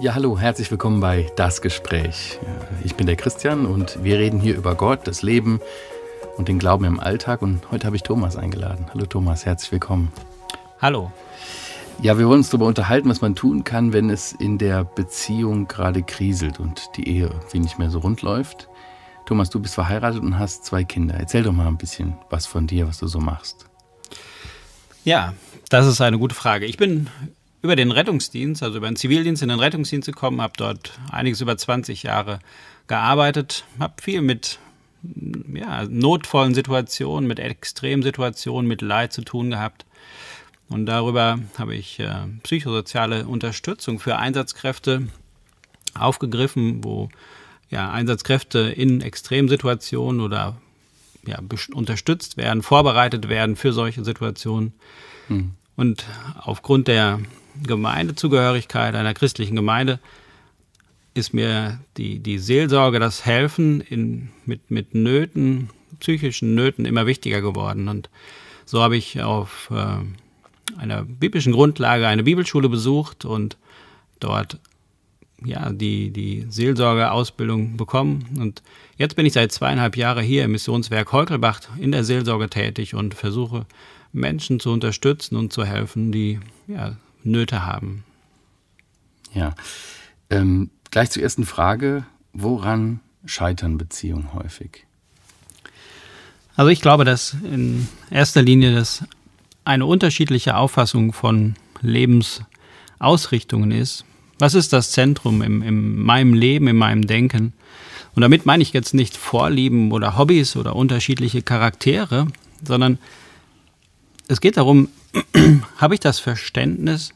Ja, hallo, herzlich willkommen bei Das Gespräch. Ich bin der Christian und wir reden hier über Gott, das Leben und den Glauben im Alltag. Und heute habe ich Thomas eingeladen. Hallo Thomas, herzlich willkommen. Hallo. Ja, wir wollen uns darüber unterhalten, was man tun kann, wenn es in der Beziehung gerade kriselt und die Ehe irgendwie nicht mehr so rund läuft. Thomas, du bist verheiratet und hast zwei Kinder. Erzähl doch mal ein bisschen was von dir, was du so machst. Ja, das ist eine gute Frage. Ich bin über den Rettungsdienst, also über den Zivildienst in den Rettungsdienst gekommen, habe dort einiges über 20 Jahre gearbeitet, habe viel mit ja, notvollen Situationen, mit Extremsituationen, mit Leid zu tun gehabt. Und darüber habe ich äh, psychosoziale Unterstützung für Einsatzkräfte aufgegriffen, wo ja, Einsatzkräfte in Extremsituationen oder ja, unterstützt werden, vorbereitet werden für solche Situationen. Hm. Und aufgrund der Gemeindezugehörigkeit einer christlichen Gemeinde ist mir die, die Seelsorge, das Helfen in, mit, mit Nöten, psychischen Nöten immer wichtiger geworden. Und so habe ich auf äh, einer biblischen Grundlage eine Bibelschule besucht und dort ja, die, die Seelsorgeausbildung bekommen. Und jetzt bin ich seit zweieinhalb Jahren hier im Missionswerk Heukelbach in der Seelsorge tätig und versuche Menschen zu unterstützen und zu helfen, die ja, Nöte haben. Ja. Ähm, gleich zur ersten Frage. Woran scheitern Beziehungen häufig? Also ich glaube, dass in erster Linie das eine unterschiedliche Auffassung von Lebensausrichtungen ist. Was ist das Zentrum im, in meinem Leben, in meinem Denken? Und damit meine ich jetzt nicht Vorlieben oder Hobbys oder unterschiedliche Charaktere, sondern es geht darum, habe ich das Verständnis,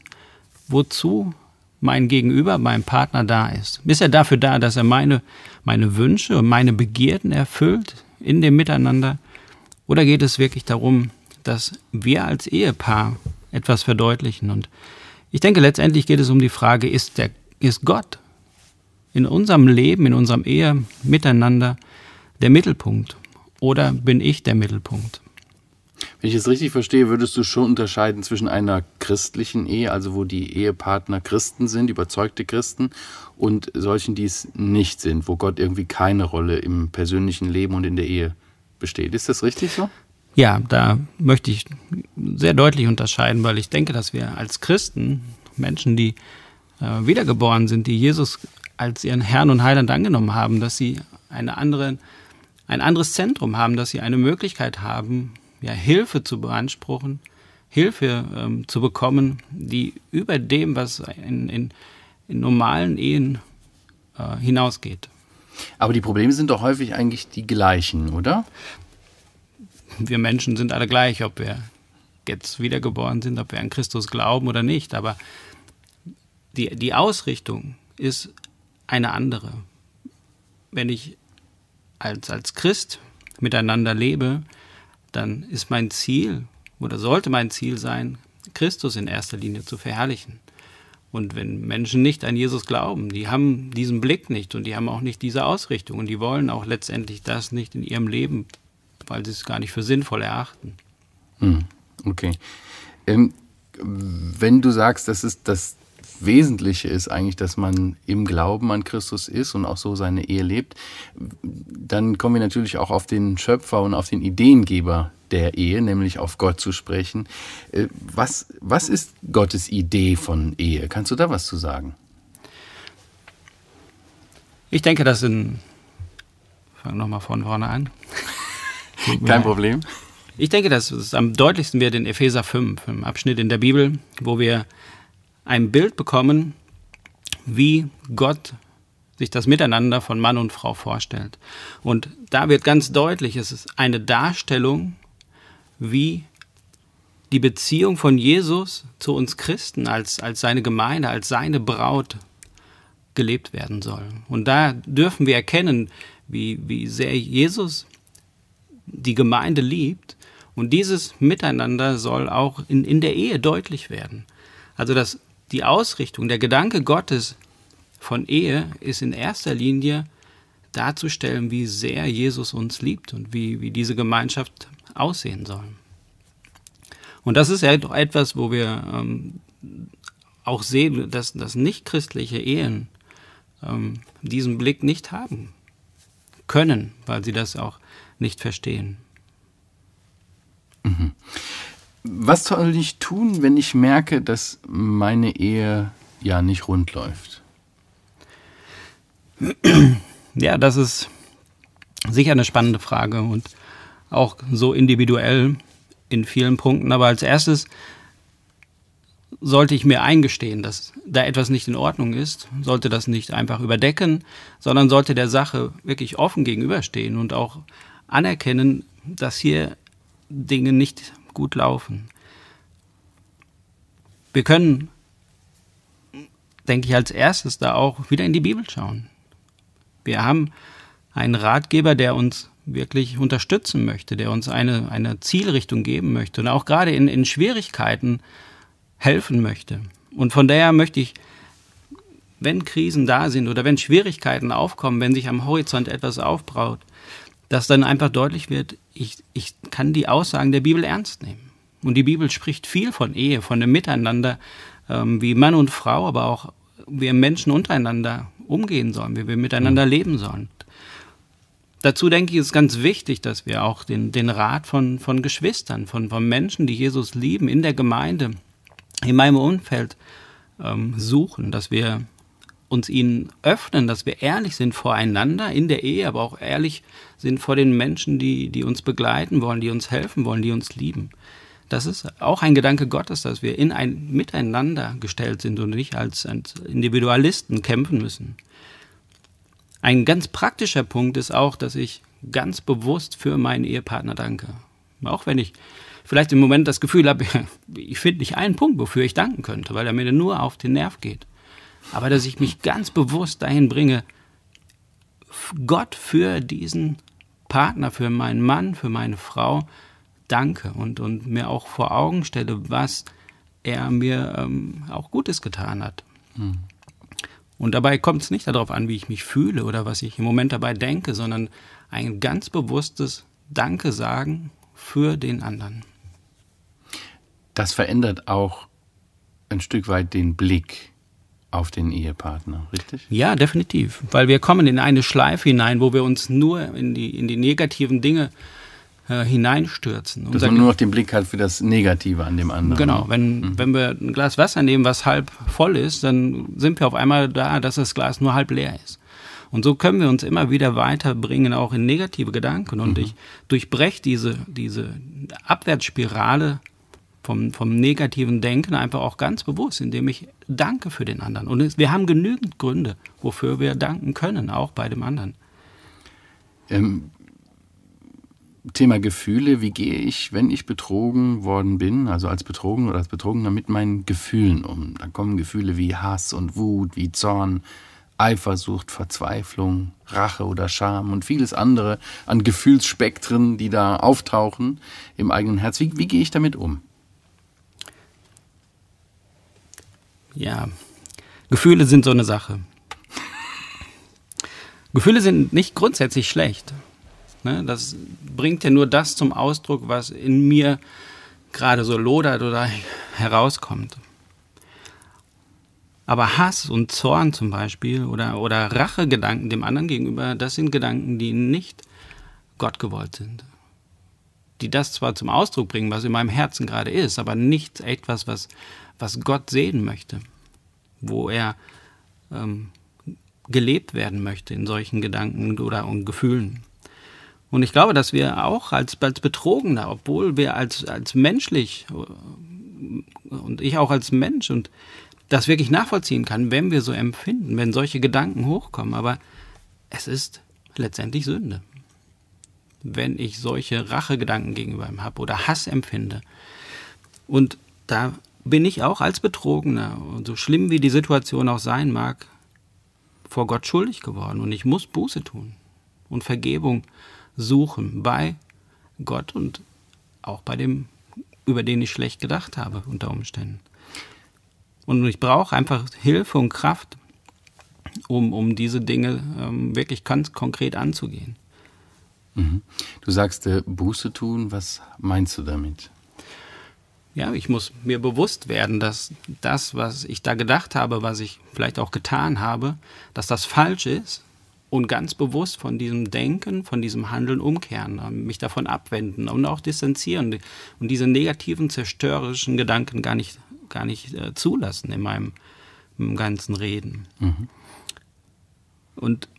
wozu mein Gegenüber, mein Partner da ist? Ist er dafür da, dass er meine, meine Wünsche und meine Begierden erfüllt in dem Miteinander? Oder geht es wirklich darum, dass wir als Ehepaar etwas verdeutlichen? Und ich denke, letztendlich geht es um die Frage, ist, der, ist Gott in unserem Leben, in unserem Ehe miteinander der Mittelpunkt? Oder bin ich der Mittelpunkt? Wenn ich es richtig verstehe, würdest du schon unterscheiden zwischen einer christlichen Ehe, also wo die Ehepartner Christen sind, überzeugte Christen, und solchen, die es nicht sind, wo Gott irgendwie keine Rolle im persönlichen Leben und in der Ehe besteht. Ist das richtig so? Ja, da möchte ich sehr deutlich unterscheiden, weil ich denke, dass wir als Christen, Menschen, die äh, wiedergeboren sind, die Jesus als ihren Herrn und Heiland angenommen haben, dass sie eine andere, ein anderes Zentrum haben, dass sie eine Möglichkeit haben, ja, Hilfe zu beanspruchen, Hilfe ähm, zu bekommen, die über dem, was in, in, in normalen Ehen äh, hinausgeht. Aber die Probleme sind doch häufig eigentlich die gleichen, oder? Wir Menschen sind alle gleich, ob wir jetzt wiedergeboren sind, ob wir an Christus glauben oder nicht. Aber die, die Ausrichtung ist eine andere. Wenn ich als, als Christ miteinander lebe, dann ist mein Ziel oder sollte mein Ziel sein, Christus in erster Linie zu verherrlichen. Und wenn Menschen nicht an Jesus glauben, die haben diesen Blick nicht und die haben auch nicht diese Ausrichtung und die wollen auch letztendlich das nicht in ihrem Leben, weil sie es gar nicht für sinnvoll erachten. Hm, okay. Ähm, wenn du sagst, das ist das Wesentliche ist eigentlich, dass man im Glauben an Christus ist und auch so seine Ehe lebt, dann kommen wir natürlich auch auf den Schöpfer und auf den Ideengeber der Ehe, nämlich auf Gott zu sprechen. Äh, was, was ist Gottes Idee von Ehe? Kannst du da was zu sagen? Ich denke, das sind. Fangen nochmal von vorne an. Kein Problem. Ich denke, dass es am deutlichsten wird in Epheser 5, im Abschnitt in der Bibel, wo wir ein Bild bekommen, wie Gott sich das Miteinander von Mann und Frau vorstellt. Und da wird ganz deutlich, es ist eine Darstellung, wie die Beziehung von Jesus zu uns Christen als, als seine Gemeinde, als seine Braut gelebt werden soll. Und da dürfen wir erkennen, wie, wie sehr Jesus die Gemeinde liebt. Und dieses Miteinander soll auch in, in der Ehe deutlich werden. Also das die Ausrichtung, der Gedanke Gottes von Ehe ist in erster Linie darzustellen, wie sehr Jesus uns liebt und wie, wie diese Gemeinschaft aussehen soll. Und das ist ja doch etwas, wo wir ähm, auch sehe, dass, dass nicht-christliche Ehen ähm, diesen Blick nicht haben können, weil sie das auch nicht verstehen. Mhm. Was soll ich tun, wenn ich merke, dass meine Ehe ja nicht rund läuft? Ja, das ist sicher eine spannende Frage und auch so individuell in vielen Punkten. Aber als erstes sollte ich mir eingestehen, dass da etwas nicht in Ordnung ist, sollte das nicht einfach überdecken, sondern sollte der Sache wirklich offen gegenüberstehen und auch anerkennen, dass hier Dinge nicht gut laufen. Wir können, denke ich, als erstes da auch wieder in die Bibel schauen. Wir haben einen Ratgeber, der uns wirklich unterstützen möchte, der uns eine, eine Zielrichtung geben möchte und auch gerade in, in Schwierigkeiten helfen möchte. Und von daher möchte ich, wenn Krisen da sind oder wenn Schwierigkeiten aufkommen, wenn sich am Horizont etwas aufbraut, dass dann einfach deutlich wird, ich, ich kann die Aussagen der Bibel ernst nehmen. Und die Bibel spricht viel von Ehe, von dem Miteinander, ähm, wie Mann und Frau, aber auch wie Menschen untereinander umgehen sollen, wie wir miteinander mhm. leben sollen. Dazu denke ich, ist ganz wichtig, dass wir auch den, den Rat von, von Geschwistern, von, von Menschen, die Jesus lieben, in der Gemeinde, in meinem Umfeld ähm, suchen, dass wir uns ihnen öffnen, dass wir ehrlich sind voreinander in der Ehe, aber auch ehrlich sind vor den Menschen, die, die uns begleiten wollen, die uns helfen wollen, die uns lieben. Das ist auch ein Gedanke Gottes, dass wir in ein Miteinander gestellt sind und nicht als, als Individualisten kämpfen müssen. Ein ganz praktischer Punkt ist auch, dass ich ganz bewusst für meinen Ehepartner danke. Auch wenn ich vielleicht im Moment das Gefühl habe, ich finde nicht einen Punkt, wofür ich danken könnte, weil er mir nur auf den Nerv geht. Aber dass ich mich ganz bewusst dahin bringe, Gott für diesen Partner, für meinen Mann, für meine Frau danke und, und mir auch vor Augen stelle, was er mir ähm, auch Gutes getan hat. Hm. Und dabei kommt es nicht darauf an, wie ich mich fühle oder was ich im Moment dabei denke, sondern ein ganz bewusstes Danke sagen für den anderen. Das verändert auch ein Stück weit den Blick auf den Ehepartner, richtig? Ja, definitiv. Weil wir kommen in eine Schleife hinein, wo wir uns nur in die, in die negativen Dinge äh, hineinstürzen. Dass man nur noch den Blick hat für das Negative an dem anderen. Genau, wenn, mhm. wenn wir ein Glas Wasser nehmen, was halb voll ist, dann sind wir auf einmal da, dass das Glas nur halb leer ist. Und so können wir uns immer wieder weiterbringen, auch in negative Gedanken. Und mhm. ich durchbreche diese, diese Abwärtsspirale vom, vom negativen Denken einfach auch ganz bewusst, indem ich danke für den anderen. Und wir haben genügend Gründe, wofür wir danken können, auch bei dem anderen. Ähm, Thema Gefühle, wie gehe ich, wenn ich betrogen worden bin, also als Betrogen oder als Betrogener mit meinen Gefühlen um? Da kommen Gefühle wie Hass und Wut, wie Zorn, Eifersucht, Verzweiflung, Rache oder Scham und vieles andere an Gefühlsspektren, die da auftauchen im eigenen Herz. Wie, wie gehe ich damit um? Ja, Gefühle sind so eine Sache. Gefühle sind nicht grundsätzlich schlecht. Ne? Das bringt ja nur das zum Ausdruck, was in mir gerade so lodert oder herauskommt. Aber Hass und Zorn zum Beispiel oder, oder Rachegedanken dem anderen gegenüber, das sind Gedanken, die nicht Gott gewollt sind. Die das zwar zum Ausdruck bringen, was in meinem Herzen gerade ist, aber nicht etwas, was, was Gott sehen möchte, wo er ähm, gelebt werden möchte in solchen Gedanken oder und Gefühlen. Und ich glaube, dass wir auch als, als Betrogener, obwohl wir als, als menschlich und ich auch als Mensch und das wirklich nachvollziehen kann, wenn wir so empfinden, wenn solche Gedanken hochkommen. Aber es ist letztendlich Sünde. Wenn ich solche Rachegedanken gegenüber ihm habe oder Hass empfinde. Und da bin ich auch als Betrogener, so schlimm wie die Situation auch sein mag, vor Gott schuldig geworden. Und ich muss Buße tun und Vergebung suchen bei Gott und auch bei dem, über den ich schlecht gedacht habe unter Umständen. Und ich brauche einfach Hilfe und Kraft, um, um diese Dinge ähm, wirklich ganz konkret anzugehen. Mhm. Du sagst äh, Buße tun, was meinst du damit? Ja, ich muss mir bewusst werden, dass das, was ich da gedacht habe, was ich vielleicht auch getan habe, dass das falsch ist und ganz bewusst von diesem Denken, von diesem Handeln umkehren, mich davon abwenden und auch distanzieren und diese negativen, zerstörerischen Gedanken gar nicht, gar nicht äh, zulassen in meinem, im ganzen Reden. Mhm. Und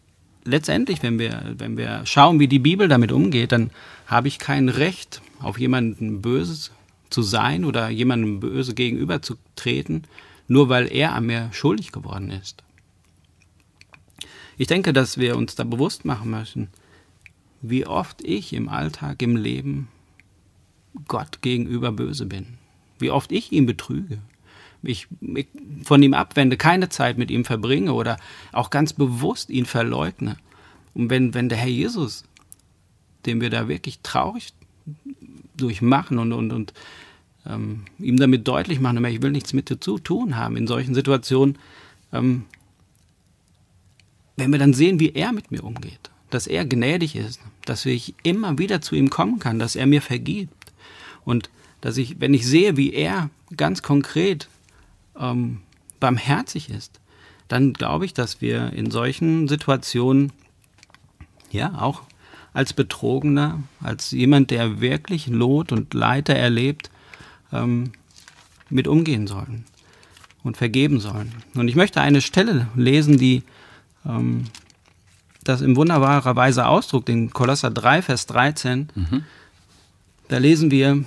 letztendlich, wenn wir, wenn wir schauen, wie die Bibel damit umgeht, dann habe ich kein Recht, auf jemanden Böses zu sein oder jemandem böse gegenüberzutreten, nur weil er an mir schuldig geworden ist. Ich denke, dass wir uns da bewusst machen müssen, wie oft ich im Alltag, im Leben Gott gegenüber böse bin. Wie oft ich ihn betrüge. Ich, ich von ihm abwende, keine Zeit mit ihm verbringe oder auch ganz bewusst ihn verleugne. Und wenn, wenn der Herr Jesus, dem wir da wirklich traurig durchmachen und, und, und ähm, ihm damit deutlich machen, ich will nichts mit dir zu tun haben in solchen Situationen, ähm, wenn wir dann sehen, wie er mit mir umgeht, dass er gnädig ist, dass ich immer wieder zu ihm kommen kann, dass er mir vergibt und dass ich, wenn ich sehe, wie er ganz konkret ähm, barmherzig ist, dann glaube ich, dass wir in solchen Situationen ja auch als Betrogener, als jemand, der wirklich Lot und Leiter erlebt, ähm, mit umgehen sollen und vergeben sollen. Und ich möchte eine Stelle lesen, die ähm, das in wunderbarer Weise ausdruckt, in Kolosser 3, Vers 13. Mhm. Da lesen wir,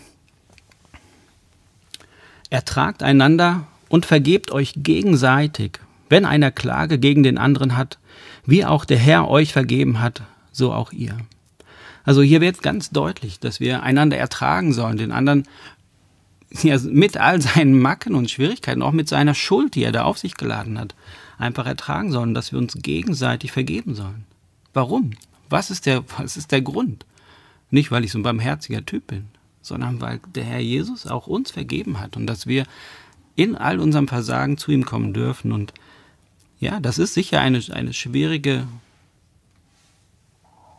ertragt einander und vergebt euch gegenseitig, wenn einer Klage gegen den anderen hat, wie auch der Herr euch vergeben hat, so auch ihr. Also hier wird ganz deutlich, dass wir einander ertragen sollen, den anderen ja, mit all seinen Macken und Schwierigkeiten, auch mit seiner Schuld, die er da auf sich geladen hat, einfach ertragen sollen, dass wir uns gegenseitig vergeben sollen. Warum? Was ist der, was ist der Grund? Nicht, weil ich so ein barmherziger Typ bin, sondern weil der Herr Jesus auch uns vergeben hat und dass wir in all unserem Versagen zu ihm kommen dürfen. Und ja, das ist sicher eine, eine schwierige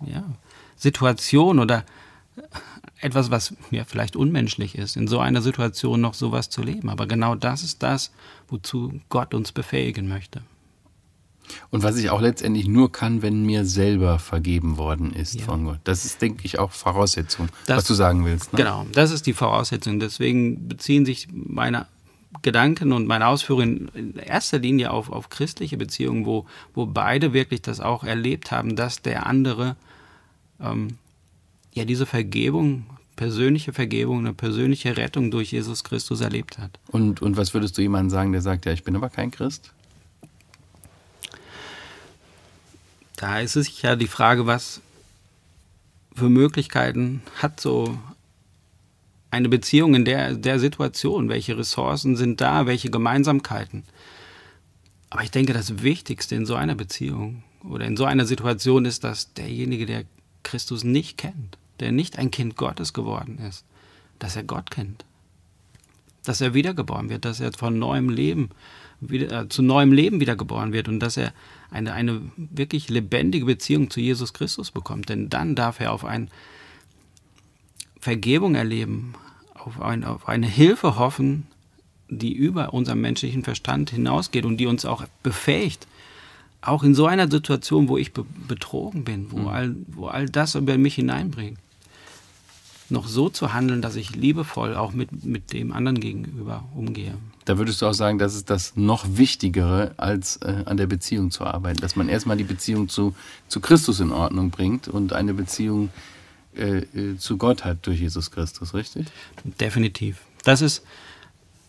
ja, Situation oder etwas, was ja vielleicht unmenschlich ist, in so einer Situation noch sowas zu leben. Aber genau das ist das, wozu Gott uns befähigen möchte. Und was ich auch letztendlich nur kann, wenn mir selber vergeben worden ist ja. von Gott. Das ist, denke ich, auch Voraussetzung, das, was du sagen willst. Ne? Genau, das ist die Voraussetzung. Deswegen beziehen sich meine Gedanken und meine Ausführungen in erster Linie auf, auf christliche Beziehungen, wo, wo beide wirklich das auch erlebt haben, dass der andere ähm, ja diese Vergebung, persönliche Vergebung, eine persönliche Rettung durch Jesus Christus erlebt hat. Und, und was würdest du jemandem sagen, der sagt, ja, ich bin aber kein Christ? Da ist es ja die Frage, was für Möglichkeiten hat so eine Beziehung in der, der Situation? Welche Ressourcen sind da? Welche Gemeinsamkeiten? Aber ich denke, das Wichtigste in so einer Beziehung oder in so einer Situation ist, dass derjenige, der Christus nicht kennt, der nicht ein Kind Gottes geworden ist, dass er Gott kennt, dass er wiedergeboren wird, dass er von neuem Leben wieder, äh, zu neuem Leben wiedergeboren wird und dass er eine, eine wirklich lebendige Beziehung zu Jesus Christus bekommt. Denn dann darf er auf eine Vergebung erleben, auf, ein, auf eine Hilfe hoffen, die über unseren menschlichen Verstand hinausgeht und die uns auch befähigt, auch in so einer Situation, wo ich be betrogen bin, wo, mhm. all, wo all das über mich hineinbringt, noch so zu handeln, dass ich liebevoll auch mit, mit dem anderen gegenüber umgehe. Da würdest du auch sagen, das ist das noch Wichtigere, als äh, an der Beziehung zu arbeiten. Dass man erstmal die Beziehung zu, zu Christus in Ordnung bringt und eine Beziehung äh, äh zu Gott hat durch Jesus Christus, richtig? Definitiv. Das ist,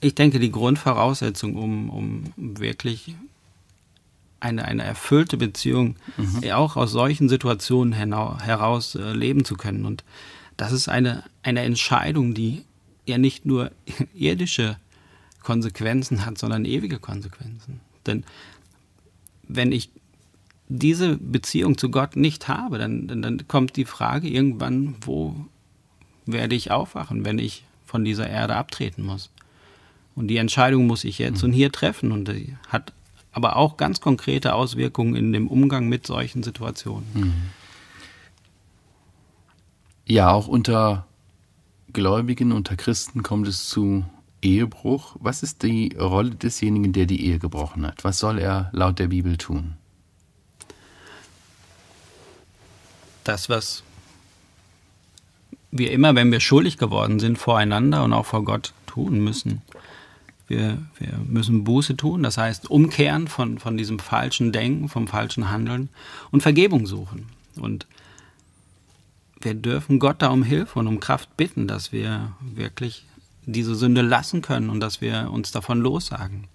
ich denke, die Grundvoraussetzung, um, um wirklich eine, eine erfüllte Beziehung mhm. auch aus solchen Situationen heraus äh, leben zu können. Und das ist eine, eine Entscheidung, die ja nicht nur irdische Konsequenzen hat, sondern ewige Konsequenzen. Denn wenn ich diese Beziehung zu Gott nicht habe, dann, dann, dann kommt die Frage irgendwann, wo werde ich aufwachen, wenn ich von dieser Erde abtreten muss? Und die Entscheidung muss ich jetzt mhm. und hier treffen und die hat aber auch ganz konkrete Auswirkungen in dem Umgang mit solchen Situationen. Mhm. Ja, auch unter Gläubigen, unter Christen kommt es zu Ehebruch. Was ist die Rolle desjenigen, der die Ehe gebrochen hat? Was soll er laut der Bibel tun? Das, was wir immer, wenn wir schuldig geworden sind, voreinander und auch vor Gott tun müssen. Wir, wir müssen Buße tun, das heißt umkehren von, von diesem falschen Denken, vom falschen Handeln und Vergebung suchen. Und wir dürfen Gott da um Hilfe und um Kraft bitten, dass wir wirklich diese Sünde lassen können und dass wir uns davon lossagen.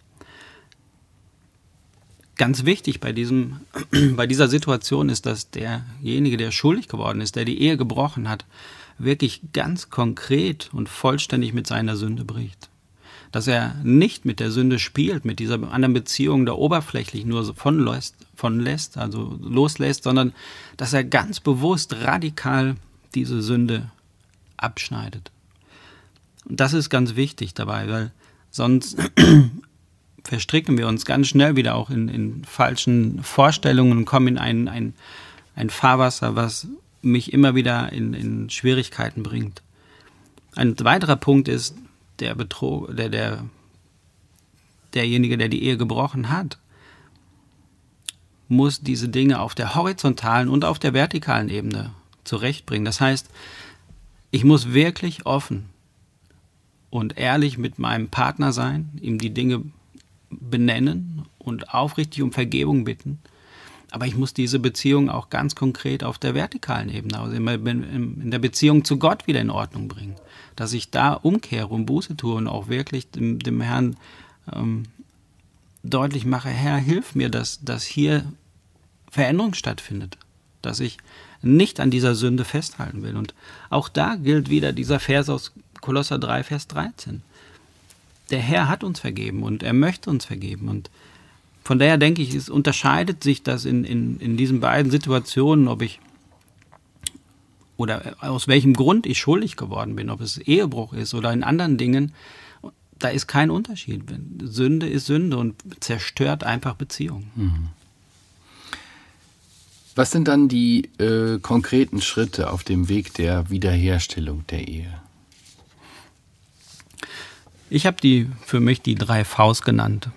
Ganz wichtig bei, diesem, bei dieser Situation ist, dass derjenige, der schuldig geworden ist, der die Ehe gebrochen hat, wirklich ganz konkret und vollständig mit seiner Sünde bricht. Dass er nicht mit der Sünde spielt, mit dieser anderen Beziehung da oberflächlich nur so von lässt, von lässt, also loslässt, sondern dass er ganz bewusst radikal diese Sünde abschneidet. Und das ist ganz wichtig dabei, weil sonst verstricken wir uns ganz schnell wieder auch in, in falschen Vorstellungen und kommen in ein, ein, ein Fahrwasser, was mich immer wieder in, in Schwierigkeiten bringt. Ein weiterer Punkt ist, der Betrug, der, der, derjenige, der die Ehe gebrochen hat, muss diese Dinge auf der horizontalen und auf der vertikalen Ebene zurechtbringen. Das heißt, ich muss wirklich offen und ehrlich mit meinem Partner sein, ihm die Dinge benennen und aufrichtig um Vergebung bitten aber ich muss diese Beziehung auch ganz konkret auf der vertikalen Ebene, also in der Beziehung zu Gott wieder in Ordnung bringen. Dass ich da umkehre und Buße tue und auch wirklich dem, dem Herrn ähm, deutlich mache, Herr, hilf mir, dass, dass hier Veränderung stattfindet. Dass ich nicht an dieser Sünde festhalten will. Und auch da gilt wieder dieser Vers aus Kolosser 3, Vers 13. Der Herr hat uns vergeben und er möchte uns vergeben. Und von daher denke ich, es unterscheidet sich das in, in, in diesen beiden Situationen, ob ich oder aus welchem Grund ich schuldig geworden bin, ob es Ehebruch ist oder in anderen Dingen, da ist kein Unterschied. Sünde ist Sünde und zerstört einfach Beziehungen. Mhm. Was sind dann die äh, konkreten Schritte auf dem Weg der Wiederherstellung der Ehe? Ich habe die für mich die drei Vs genannt.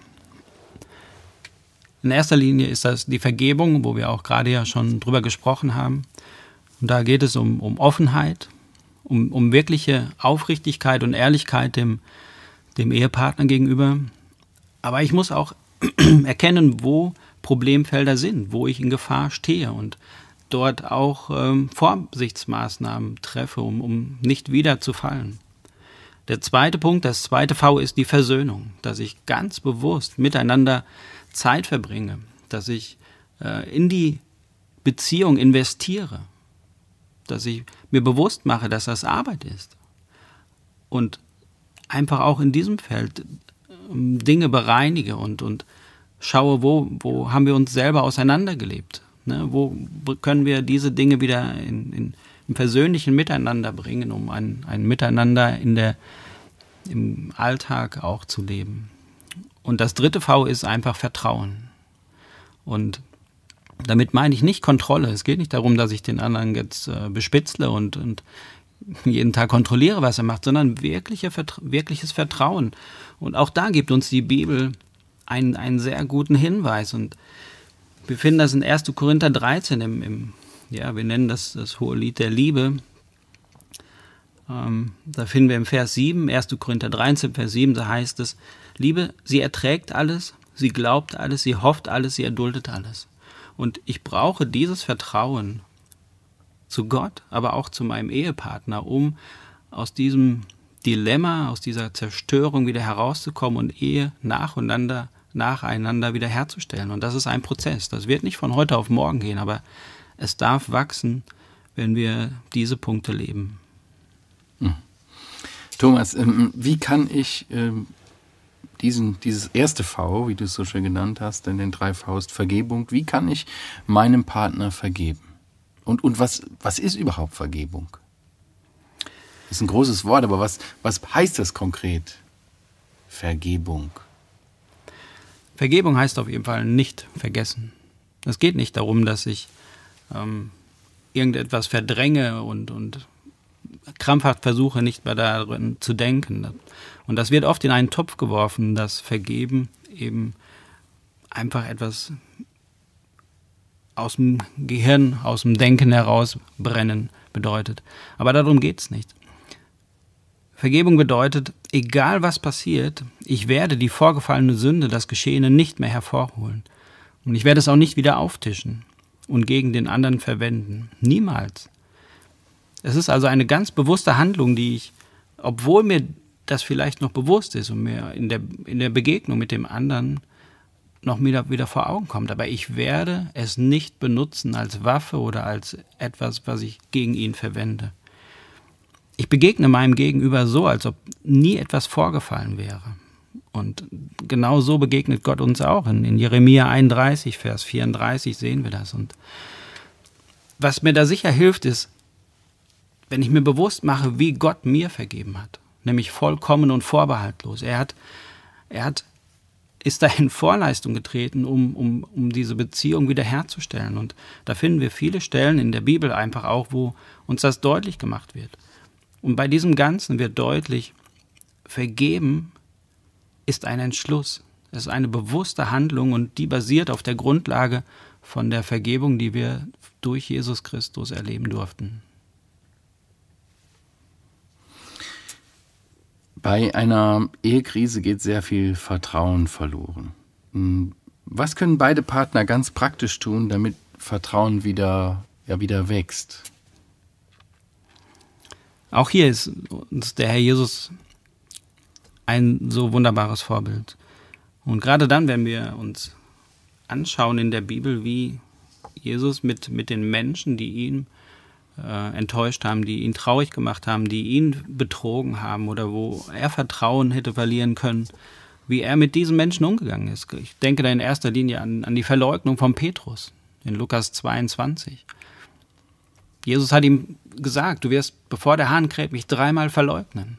In erster Linie ist das die Vergebung, wo wir auch gerade ja schon drüber gesprochen haben. Und da geht es um, um Offenheit, um, um wirkliche Aufrichtigkeit und Ehrlichkeit dem, dem Ehepartner gegenüber. Aber ich muss auch erkennen, wo Problemfelder sind, wo ich in Gefahr stehe und dort auch ähm, Vorsichtsmaßnahmen treffe, um, um nicht wieder zu fallen. Der zweite Punkt, das zweite V ist die Versöhnung, dass ich ganz bewusst miteinander Zeit verbringe, dass ich äh, in die Beziehung investiere, dass ich mir bewusst mache, dass das Arbeit ist und einfach auch in diesem Feld ähm, Dinge bereinige und, und schaue, wo, wo haben wir uns selber auseinandergelebt, ne? wo können wir diese Dinge wieder in, in, im persönlichen Miteinander bringen, um ein, ein Miteinander in der, im Alltag auch zu leben. Und das dritte V ist einfach Vertrauen. Und damit meine ich nicht Kontrolle. Es geht nicht darum, dass ich den anderen jetzt äh, bespitzle und, und jeden Tag kontrolliere, was er macht, sondern wirkliche, wirkliches Vertrauen. Und auch da gibt uns die Bibel einen, einen sehr guten Hinweis. Und wir finden das in 1. Korinther 13, im, im, ja, wir nennen das das hohe Lied der Liebe. Ähm, da finden wir im Vers 7, 1. Korinther 13, Vers 7, da heißt es, Liebe, sie erträgt alles, sie glaubt alles, sie hofft alles, sie erduldet alles. Und ich brauche dieses Vertrauen zu Gott, aber auch zu meinem Ehepartner, um aus diesem Dilemma, aus dieser Zerstörung wieder herauszukommen und Ehe nacheinander, nacheinander wieder herzustellen. Und das ist ein Prozess. Das wird nicht von heute auf morgen gehen, aber es darf wachsen, wenn wir diese Punkte leben. Hm. Thomas, ähm, wie kann ich ähm, diesen, dieses erste V, wie du es so schön genannt hast, in den drei Vs, Vergebung, wie kann ich meinem Partner vergeben? Und, und was, was ist überhaupt Vergebung? Das ist ein großes Wort, aber was, was heißt das konkret? Vergebung. Vergebung heißt auf jeden Fall nicht vergessen. Es geht nicht darum, dass ich ähm, irgendetwas verdränge und, und krampfhaft versuche, nicht mehr darin zu denken. Und das wird oft in einen Topf geworfen, dass Vergeben eben einfach etwas aus dem Gehirn, aus dem Denken herausbrennen bedeutet. Aber darum geht es nicht. Vergebung bedeutet, egal was passiert, ich werde die vorgefallene Sünde, das Geschehene nicht mehr hervorholen. Und ich werde es auch nicht wieder auftischen und gegen den anderen verwenden. Niemals. Es ist also eine ganz bewusste Handlung, die ich, obwohl mir das vielleicht noch bewusst ist und mir in der, in der Begegnung mit dem anderen noch wieder, wieder vor Augen kommt. Aber ich werde es nicht benutzen als Waffe oder als etwas, was ich gegen ihn verwende. Ich begegne meinem Gegenüber so, als ob nie etwas vorgefallen wäre. Und genau so begegnet Gott uns auch. In, in Jeremia 31, Vers 34 sehen wir das. Und was mir da sicher hilft, ist, wenn ich mir bewusst mache, wie Gott mir vergeben hat, nämlich vollkommen und vorbehaltlos. Er hat, er hat ist da in Vorleistung getreten, um, um, um diese Beziehung wiederherzustellen. Und da finden wir viele Stellen in der Bibel einfach auch, wo uns das deutlich gemacht wird. Und bei diesem Ganzen wird deutlich, vergeben ist ein Entschluss. Es ist eine bewusste Handlung und die basiert auf der Grundlage von der Vergebung, die wir durch Jesus Christus erleben durften. Bei einer Ehekrise geht sehr viel Vertrauen verloren. Hm, was können beide Partner ganz praktisch tun, damit Vertrauen wieder, ja, wieder wächst? Auch hier ist uns der Herr Jesus ein so wunderbares Vorbild. Und gerade dann, wenn wir uns anschauen in der Bibel, wie Jesus mit, mit den Menschen, die ihn äh, enttäuscht haben, die ihn traurig gemacht haben, die ihn betrogen haben oder wo er Vertrauen hätte verlieren können, wie er mit diesen Menschen umgegangen ist. Ich denke da in erster Linie an, an die Verleugnung von Petrus in Lukas 22. Jesus hat ihm gesagt, du wirst, bevor der Hahn kräht, mich dreimal verleugnen.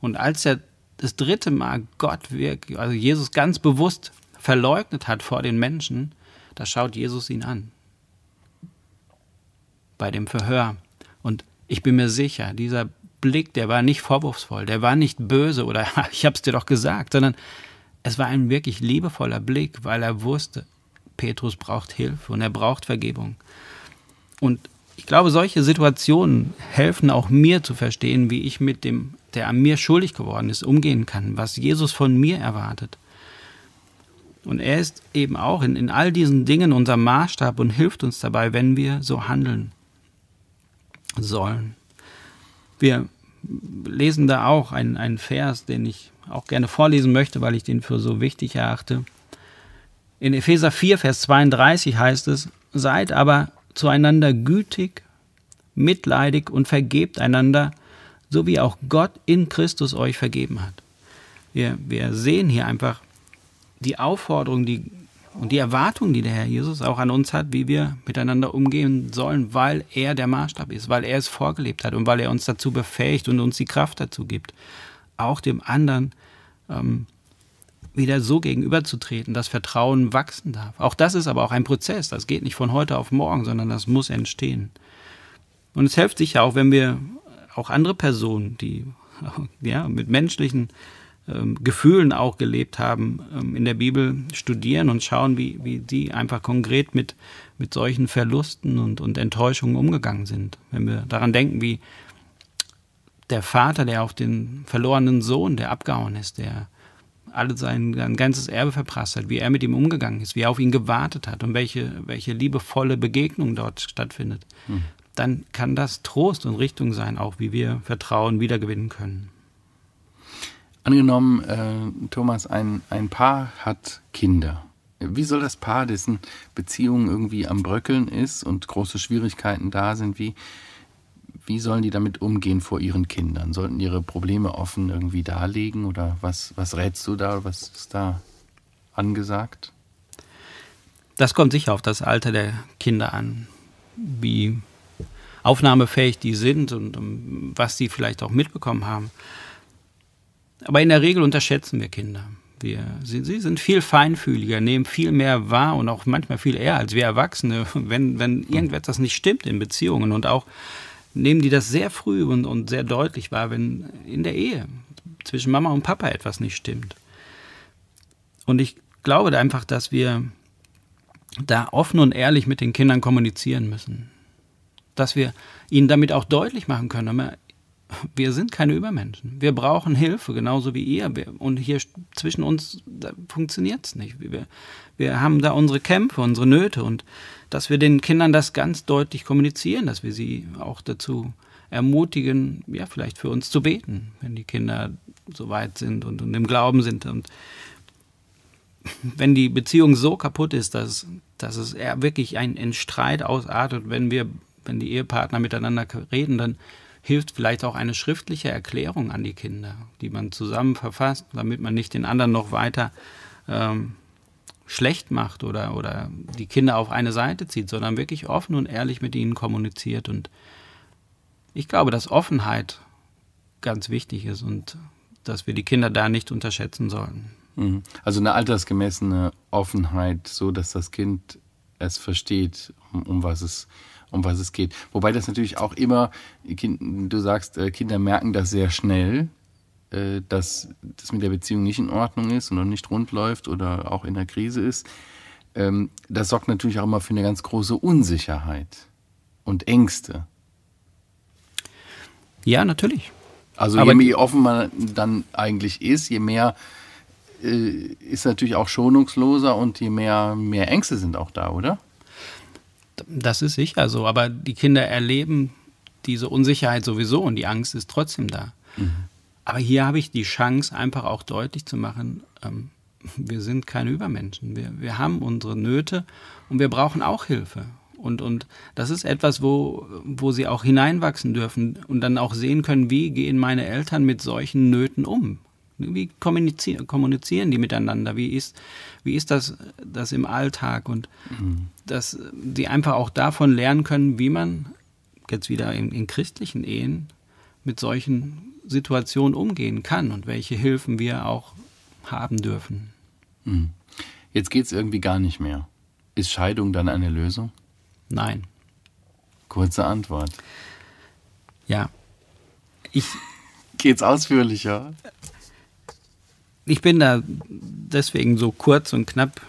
Und als er das dritte Mal Gott wirklich, also Jesus ganz bewusst verleugnet hat vor den Menschen, da schaut Jesus ihn an bei dem Verhör. Und ich bin mir sicher, dieser Blick, der war nicht vorwurfsvoll, der war nicht böse oder ich hab's dir doch gesagt, sondern es war ein wirklich liebevoller Blick, weil er wusste, Petrus braucht Hilfe und er braucht Vergebung. Und ich glaube, solche Situationen helfen auch mir zu verstehen, wie ich mit dem, der an mir schuldig geworden ist, umgehen kann, was Jesus von mir erwartet. Und er ist eben auch in, in all diesen Dingen unser Maßstab und hilft uns dabei, wenn wir so handeln sollen. Wir lesen da auch einen, einen Vers, den ich auch gerne vorlesen möchte, weil ich den für so wichtig erachte. In Epheser 4, Vers 32 heißt es, seid aber zueinander gütig, mitleidig und vergebt einander, so wie auch Gott in Christus euch vergeben hat. Wir, wir sehen hier einfach die Aufforderung, die und die Erwartung, die der Herr Jesus auch an uns hat, wie wir miteinander umgehen sollen, weil er der Maßstab ist, weil er es vorgelebt hat und weil er uns dazu befähigt und uns die Kraft dazu gibt, auch dem anderen ähm, wieder so gegenüberzutreten, dass Vertrauen wachsen darf. Auch das ist aber auch ein Prozess. Das geht nicht von heute auf morgen, sondern das muss entstehen. Und es hilft sicher auch, wenn wir auch andere Personen, die ja, mit menschlichen ähm, Gefühlen auch gelebt haben, ähm, in der Bibel studieren und schauen, wie, wie die einfach konkret mit, mit solchen Verlusten und, und Enttäuschungen umgegangen sind. Wenn wir daran denken, wie der Vater, der auf den verlorenen Sohn, der abgehauen ist, der alles sein, sein ganzes Erbe verprasst hat, wie er mit ihm umgegangen ist, wie er auf ihn gewartet hat und welche, welche liebevolle Begegnung dort stattfindet, mhm. dann kann das Trost und Richtung sein, auch wie wir Vertrauen wiedergewinnen können. Angenommen, äh, Thomas, ein, ein Paar hat Kinder. Wie soll das Paar, dessen Beziehung irgendwie am Bröckeln ist und große Schwierigkeiten da sind, wie, wie sollen die damit umgehen vor ihren Kindern? Sollten ihre Probleme offen irgendwie darlegen oder was, was rätst du da? Was ist da angesagt? Das kommt sicher auf das Alter der Kinder an, wie aufnahmefähig die sind und um, was sie vielleicht auch mitbekommen haben. Aber in der Regel unterschätzen wir Kinder. Wir, sie, sie, sind viel feinfühliger, nehmen viel mehr wahr und auch manchmal viel eher als wir Erwachsene, wenn, wenn irgendetwas nicht stimmt in Beziehungen. Und auch nehmen die das sehr früh und, und sehr deutlich wahr, wenn in der Ehe zwischen Mama und Papa etwas nicht stimmt. Und ich glaube einfach, dass wir da offen und ehrlich mit den Kindern kommunizieren müssen. Dass wir ihnen damit auch deutlich machen können, wir sind keine Übermenschen. Wir brauchen Hilfe, genauso wie ihr. Und hier zwischen uns funktioniert es nicht. Wir, wir haben da unsere Kämpfe, unsere Nöte und dass wir den Kindern das ganz deutlich kommunizieren, dass wir sie auch dazu ermutigen, ja, vielleicht für uns zu beten, wenn die Kinder so weit sind und, und im Glauben sind. Und wenn die Beziehung so kaputt ist, dass, dass es wirklich ein, ein Streit ausartet, wenn wir, wenn die Ehepartner miteinander reden, dann hilft vielleicht auch eine schriftliche Erklärung an die Kinder, die man zusammen verfasst, damit man nicht den anderen noch weiter ähm, schlecht macht oder, oder die Kinder auf eine Seite zieht, sondern wirklich offen und ehrlich mit ihnen kommuniziert. Und ich glaube, dass Offenheit ganz wichtig ist und dass wir die Kinder da nicht unterschätzen sollten. Mhm. Also eine altersgemessene Offenheit, so dass das Kind es versteht, um, um was es um was es geht. Wobei das natürlich auch immer, du sagst, äh, Kinder merken das sehr schnell, äh, dass das mit der Beziehung nicht in Ordnung ist und nicht rund läuft oder auch in der Krise ist. Ähm, das sorgt natürlich auch immer für eine ganz große Unsicherheit und Ängste. Ja, natürlich. Also je mehr offen man dann eigentlich ist, je mehr äh, ist natürlich auch schonungsloser und je mehr, mehr Ängste sind auch da, oder? Das ist sicher so, aber die Kinder erleben diese Unsicherheit sowieso und die Angst ist trotzdem da. Mhm. Aber hier habe ich die Chance, einfach auch deutlich zu machen, ähm, wir sind keine Übermenschen. Wir, wir haben unsere Nöte und wir brauchen auch Hilfe. Und, und das ist etwas, wo, wo sie auch hineinwachsen dürfen und dann auch sehen können, wie gehen meine Eltern mit solchen Nöten um. Wie kommunizieren, kommunizieren die miteinander? Wie ist, wie ist das, das im Alltag? Und mhm. dass sie einfach auch davon lernen können, wie man jetzt wieder in, in christlichen Ehen mit solchen Situationen umgehen kann und welche Hilfen wir auch haben dürfen. Mhm. Jetzt geht es irgendwie gar nicht mehr. Ist Scheidung dann eine Lösung? Nein. Kurze Antwort. Ja. Ich. Geht's ausführlicher? Ich bin da deswegen so kurz und knapp,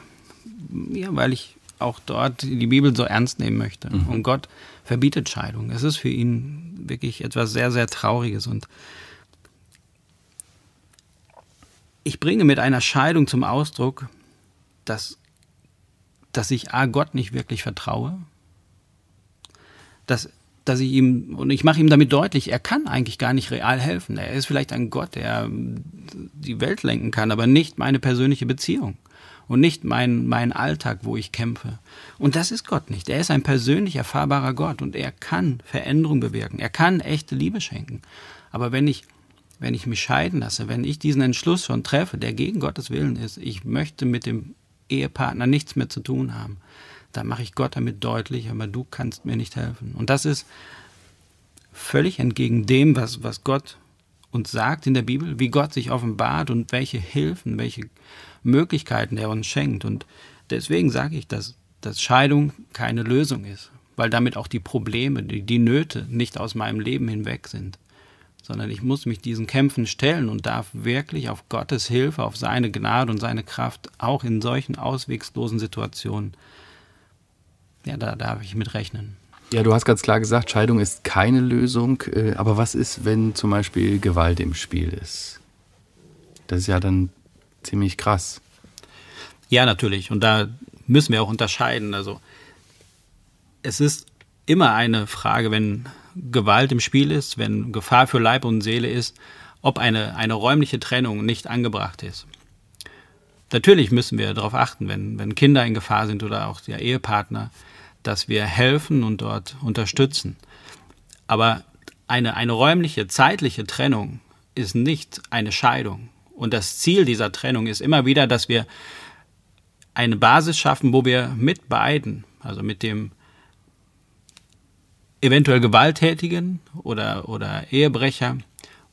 ja, weil ich auch dort die Bibel so ernst nehmen möchte. Mhm. Und Gott verbietet Scheidung. Es ist für ihn wirklich etwas sehr, sehr Trauriges. Und ich bringe mit einer Scheidung zum Ausdruck, dass, dass ich A, Gott nicht wirklich vertraue, dass dass ich ihm, und ich mache ihm damit deutlich, er kann eigentlich gar nicht real helfen. Er ist vielleicht ein Gott, der die Welt lenken kann, aber nicht meine persönliche Beziehung und nicht mein, mein Alltag, wo ich kämpfe. Und das ist Gott nicht. Er ist ein persönlich erfahrbarer Gott und er kann Veränderung bewirken. Er kann echte Liebe schenken. Aber wenn ich, wenn ich mich scheiden lasse, wenn ich diesen Entschluss schon treffe, der gegen Gottes Willen ist, ich möchte mit dem Ehepartner nichts mehr zu tun haben, da mache ich Gott damit deutlich, aber du kannst mir nicht helfen. Und das ist völlig entgegen dem, was, was Gott uns sagt in der Bibel, wie Gott sich offenbart und welche Hilfen, welche Möglichkeiten er uns schenkt. Und deswegen sage ich, dass, dass Scheidung keine Lösung ist, weil damit auch die Probleme, die, die Nöte nicht aus meinem Leben hinweg sind, sondern ich muss mich diesen Kämpfen stellen und darf wirklich auf Gottes Hilfe, auf seine Gnade und seine Kraft auch in solchen auswegslosen Situationen ja, da darf ich mit rechnen. Ja, du hast ganz klar gesagt, Scheidung ist keine Lösung. Äh, aber was ist, wenn zum Beispiel Gewalt im Spiel ist? Das ist ja dann ziemlich krass. Ja, natürlich. Und da müssen wir auch unterscheiden. Also es ist immer eine Frage, wenn Gewalt im Spiel ist, wenn Gefahr für Leib und Seele ist, ob eine, eine räumliche Trennung nicht angebracht ist. Natürlich müssen wir darauf achten, wenn, wenn Kinder in Gefahr sind oder auch der Ehepartner, dass wir helfen und dort unterstützen. Aber eine, eine räumliche, zeitliche Trennung ist nicht eine Scheidung. Und das Ziel dieser Trennung ist immer wieder, dass wir eine Basis schaffen, wo wir mit beiden, also mit dem eventuell Gewalttätigen oder, oder Ehebrecher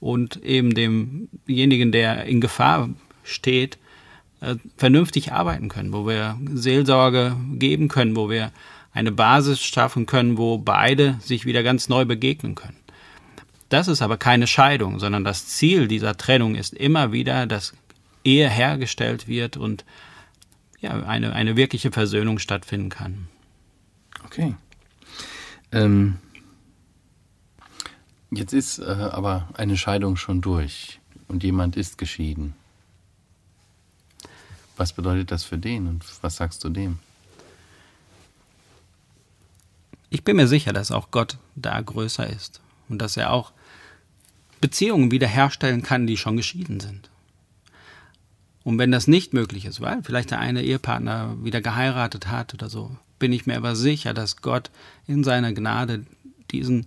und eben demjenigen, der in Gefahr steht, äh, vernünftig arbeiten können, wo wir Seelsorge geben können, wo wir eine Basis schaffen können, wo beide sich wieder ganz neu begegnen können. Das ist aber keine Scheidung, sondern das Ziel dieser Trennung ist immer wieder, dass Ehe hergestellt wird und ja, eine, eine wirkliche Versöhnung stattfinden kann. Okay. Ähm, jetzt ist äh, aber eine Scheidung schon durch und jemand ist geschieden. Was bedeutet das für den und was sagst du dem? Ich bin mir sicher, dass auch Gott da größer ist und dass er auch Beziehungen wiederherstellen kann, die schon geschieden sind. Und wenn das nicht möglich ist, weil vielleicht der eine Ehepartner wieder geheiratet hat oder so, bin ich mir aber sicher, dass Gott in seiner Gnade diesen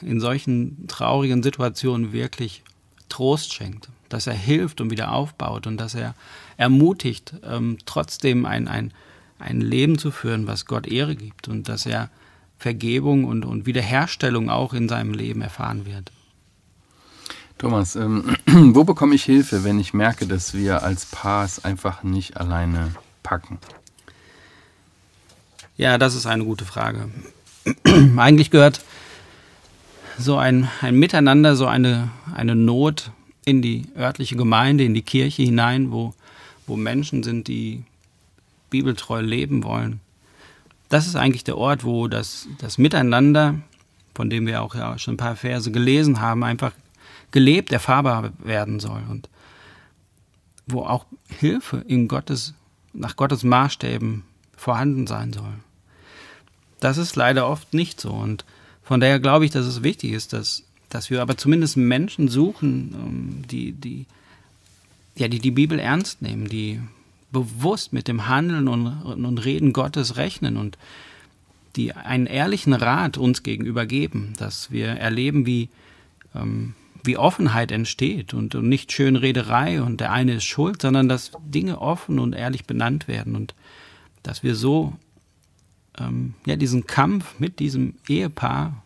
in solchen traurigen Situationen wirklich Trost schenkt, dass er hilft und wieder aufbaut und dass er ermutigt, ähm, trotzdem ein, ein, ein Leben zu führen, was Gott Ehre gibt und dass er Vergebung und, und Wiederherstellung auch in seinem Leben erfahren wird. Thomas, ähm, wo bekomme ich Hilfe, wenn ich merke, dass wir als Paar es einfach nicht alleine packen? Ja, das ist eine gute Frage. Eigentlich gehört so ein, ein Miteinander, so eine, eine Not in die örtliche Gemeinde, in die Kirche hinein, wo, wo Menschen sind, die bibeltreu leben wollen. Das ist eigentlich der Ort, wo das, das Miteinander, von dem wir auch ja schon ein paar Verse gelesen haben, einfach gelebt, erfahrbar werden soll und wo auch Hilfe in Gottes, nach Gottes Maßstäben vorhanden sein soll. Das ist leider oft nicht so und von daher glaube ich, dass es wichtig ist, dass, dass wir aber zumindest Menschen suchen, ähm, die, die, ja, die die Bibel ernst nehmen, die bewusst mit dem Handeln und, und Reden Gottes rechnen und die einen ehrlichen Rat uns gegenüber geben, dass wir erleben, wie, ähm, wie Offenheit entsteht und, und nicht Schönrederei und der eine ist schuld, sondern dass Dinge offen und ehrlich benannt werden und dass wir so ähm, ja, diesen Kampf mit diesem Ehepaar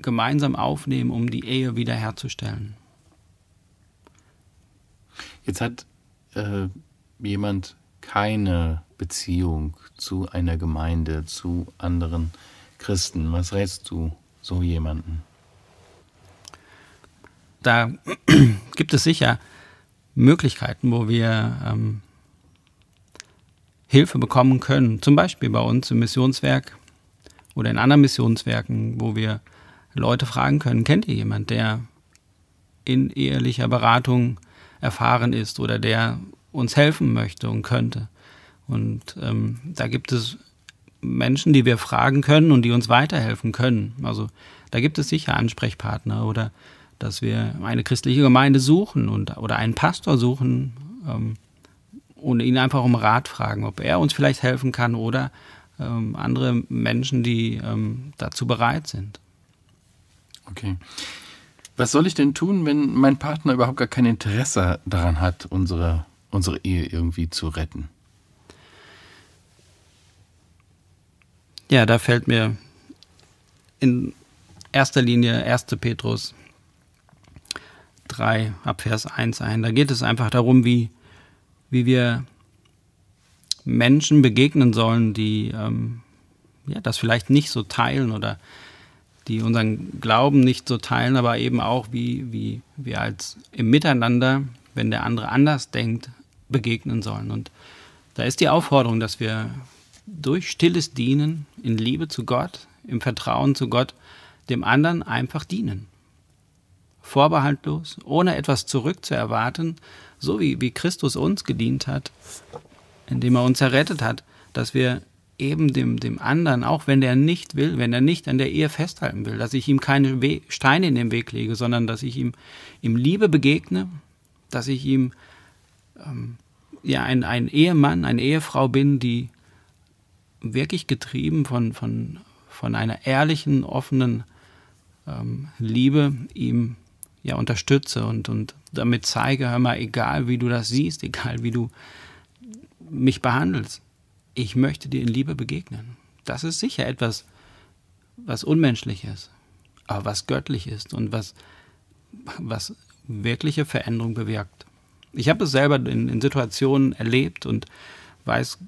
gemeinsam aufnehmen, um die Ehe wiederherzustellen. Jetzt hat äh, jemand keine Beziehung zu einer Gemeinde, zu anderen Christen. Was rätst du so jemanden? da gibt es sicher Möglichkeiten, wo wir ähm, Hilfe bekommen können. Zum Beispiel bei uns im Missionswerk oder in anderen Missionswerken, wo wir Leute fragen können, kennt ihr jemand, der in ehelicher Beratung erfahren ist oder der uns helfen möchte und könnte. Und ähm, da gibt es Menschen, die wir fragen können und die uns weiterhelfen können. Also da gibt es sicher Ansprechpartner oder dass wir eine christliche Gemeinde suchen und, oder einen Pastor suchen ähm, und ihn einfach um Rat fragen, ob er uns vielleicht helfen kann oder ähm, andere Menschen, die ähm, dazu bereit sind. Okay. Was soll ich denn tun, wenn mein Partner überhaupt gar kein Interesse daran hat, unsere, unsere Ehe irgendwie zu retten? Ja, da fällt mir in erster Linie 1. Petrus 3 ab Vers 1 ein. Da geht es einfach darum, wie, wie wir Menschen begegnen sollen, die ähm, ja, das vielleicht nicht so teilen oder die unseren Glauben nicht so teilen, aber eben auch, wie, wie wir als im Miteinander, wenn der andere anders denkt, begegnen sollen. Und da ist die Aufforderung, dass wir durch stilles Dienen in Liebe zu Gott, im Vertrauen zu Gott, dem anderen einfach dienen vorbehaltlos, ohne etwas zurückzuerwarten, so wie, wie Christus uns gedient hat, indem er uns errettet hat, dass wir eben dem, dem anderen, auch wenn der nicht will, wenn er nicht an der Ehe festhalten will, dass ich ihm keine Steine in den Weg lege, sondern dass ich ihm im Liebe begegne, dass ich ihm ähm, ja ein, ein Ehemann, eine Ehefrau bin, die wirklich getrieben von, von, von einer ehrlichen, offenen ähm, Liebe ihm ja, unterstütze und, und damit zeige, hör mal, egal wie du das siehst, egal wie du mich behandelst, ich möchte dir in Liebe begegnen. Das ist sicher etwas, was unmenschlich ist, aber was göttlich ist und was, was wirkliche Veränderung bewirkt. Ich habe es selber in, in Situationen erlebt und weiß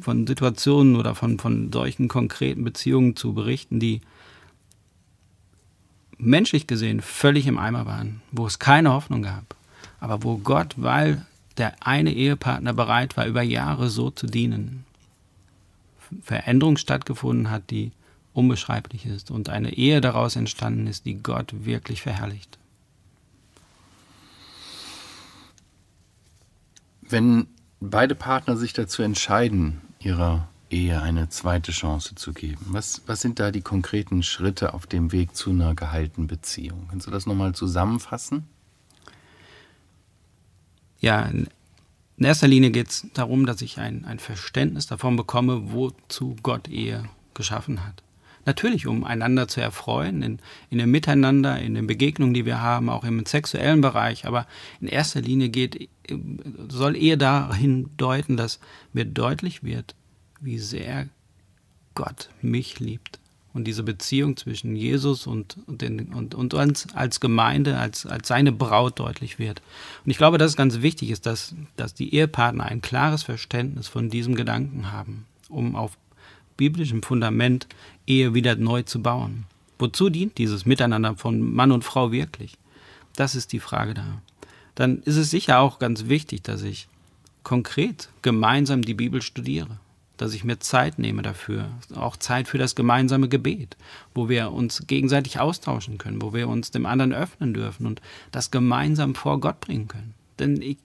von Situationen oder von, von solchen konkreten Beziehungen zu berichten, die menschlich gesehen völlig im Eimer waren, wo es keine Hoffnung gab, aber wo Gott, weil der eine Ehepartner bereit war, über Jahre so zu dienen, Veränderung stattgefunden hat, die unbeschreiblich ist und eine Ehe daraus entstanden ist, die Gott wirklich verherrlicht. Wenn beide Partner sich dazu entscheiden, ihrer Ehe eine zweite Chance zu geben, was, was sind da die konkreten Schritte auf dem Weg zu einer gehaltenen Beziehung? Kannst du das nochmal zusammenfassen? Ja, in erster Linie geht es darum, dass ich ein, ein Verständnis davon bekomme, wozu Gott Ehe geschaffen hat. Natürlich, um einander zu erfreuen, in, in dem Miteinander, in den Begegnungen, die wir haben, auch im sexuellen Bereich. Aber in erster Linie geht, soll Ehe dahin deuten, dass mir deutlich wird, wie sehr Gott mich liebt. Und diese Beziehung zwischen Jesus und, und, den, und, und uns als Gemeinde, als, als seine Braut deutlich wird. Und ich glaube, dass es ganz wichtig ist, dass, dass die Ehepartner ein klares Verständnis von diesem Gedanken haben, um auf biblischem Fundament Ehe wieder neu zu bauen. Wozu dient dieses Miteinander von Mann und Frau wirklich? Das ist die Frage da. Dann ist es sicher auch ganz wichtig, dass ich konkret gemeinsam die Bibel studiere, dass ich mir Zeit nehme dafür, auch Zeit für das gemeinsame Gebet, wo wir uns gegenseitig austauschen können, wo wir uns dem anderen öffnen dürfen und das gemeinsam vor Gott bringen können. Denn ich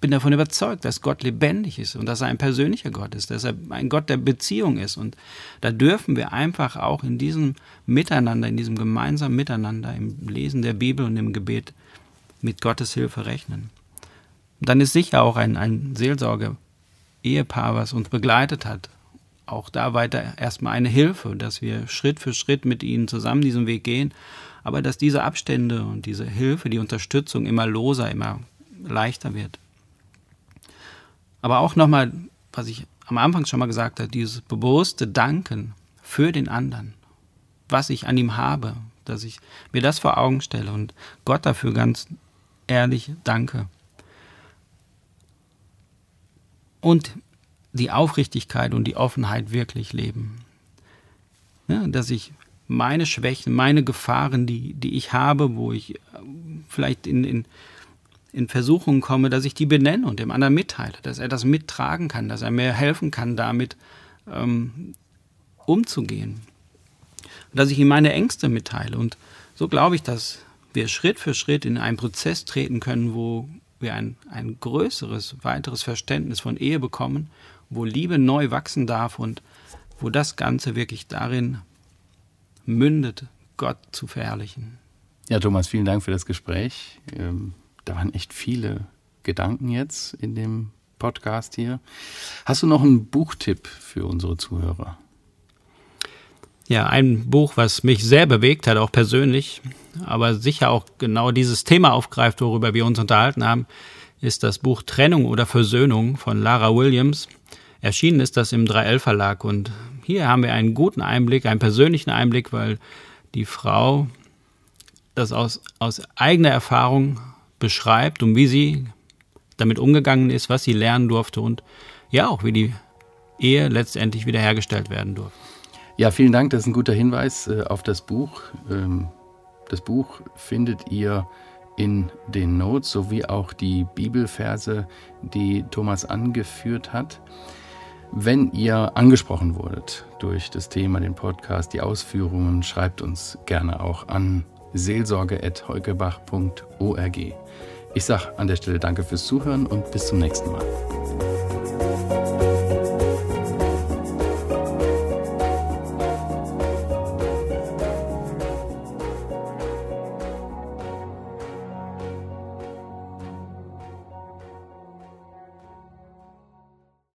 bin davon überzeugt, dass Gott lebendig ist und dass er ein persönlicher Gott ist, dass er ein Gott der Beziehung ist. Und da dürfen wir einfach auch in diesem Miteinander, in diesem gemeinsamen Miteinander, im Lesen der Bibel und im Gebet mit Gottes Hilfe rechnen. Und dann ist sicher auch ein, ein Seelsorge-Ehepaar, was uns begleitet hat, auch da weiter erstmal eine Hilfe, dass wir Schritt für Schritt mit ihnen zusammen diesen Weg gehen, aber dass diese Abstände und diese Hilfe, die Unterstützung immer loser, immer leichter wird. Aber auch nochmal, was ich am Anfang schon mal gesagt habe, dieses bewusste Danken für den anderen, was ich an ihm habe, dass ich mir das vor Augen stelle und Gott dafür ganz ehrlich danke. Und die Aufrichtigkeit und die Offenheit wirklich leben. Ja, dass ich meine Schwächen, meine Gefahren, die, die ich habe, wo ich äh, vielleicht in, in in Versuchungen komme, dass ich die benenne und dem anderen mitteile, dass er das mittragen kann, dass er mir helfen kann, damit ähm, umzugehen. Und dass ich ihm meine Ängste mitteile. Und so glaube ich, dass wir Schritt für Schritt in einen Prozess treten können, wo wir ein, ein größeres, weiteres Verständnis von Ehe bekommen, wo Liebe neu wachsen darf und wo das Ganze wirklich darin mündet, Gott zu verherrlichen. Ja, Thomas, vielen Dank für das Gespräch. Ähm, da waren echt viele Gedanken jetzt in dem Podcast hier. Hast du noch einen Buchtipp für unsere Zuhörer? Ja, ein Buch, was mich sehr bewegt hat, auch persönlich, aber sicher auch genau dieses Thema aufgreift, worüber wir uns unterhalten haben, ist das Buch Trennung oder Versöhnung von Lara Williams. Erschienen ist das im 3L Verlag und hier haben wir einen guten Einblick, einen persönlichen Einblick, weil die Frau das aus, aus eigener Erfahrung beschreibt und wie sie damit umgegangen ist, was sie lernen durfte und ja auch wie die Ehe letztendlich wiederhergestellt werden durfte. Ja, vielen Dank. Das ist ein guter Hinweis äh, auf das Buch. Ähm, das Buch findet ihr in den Notes sowie auch die Bibelverse, die Thomas angeführt hat. Wenn ihr angesprochen wurdet durch das Thema, den Podcast, die Ausführungen, schreibt uns gerne auch an seelsorge.heukebach.org. Ich sage an der Stelle danke fürs Zuhören und bis zum nächsten Mal.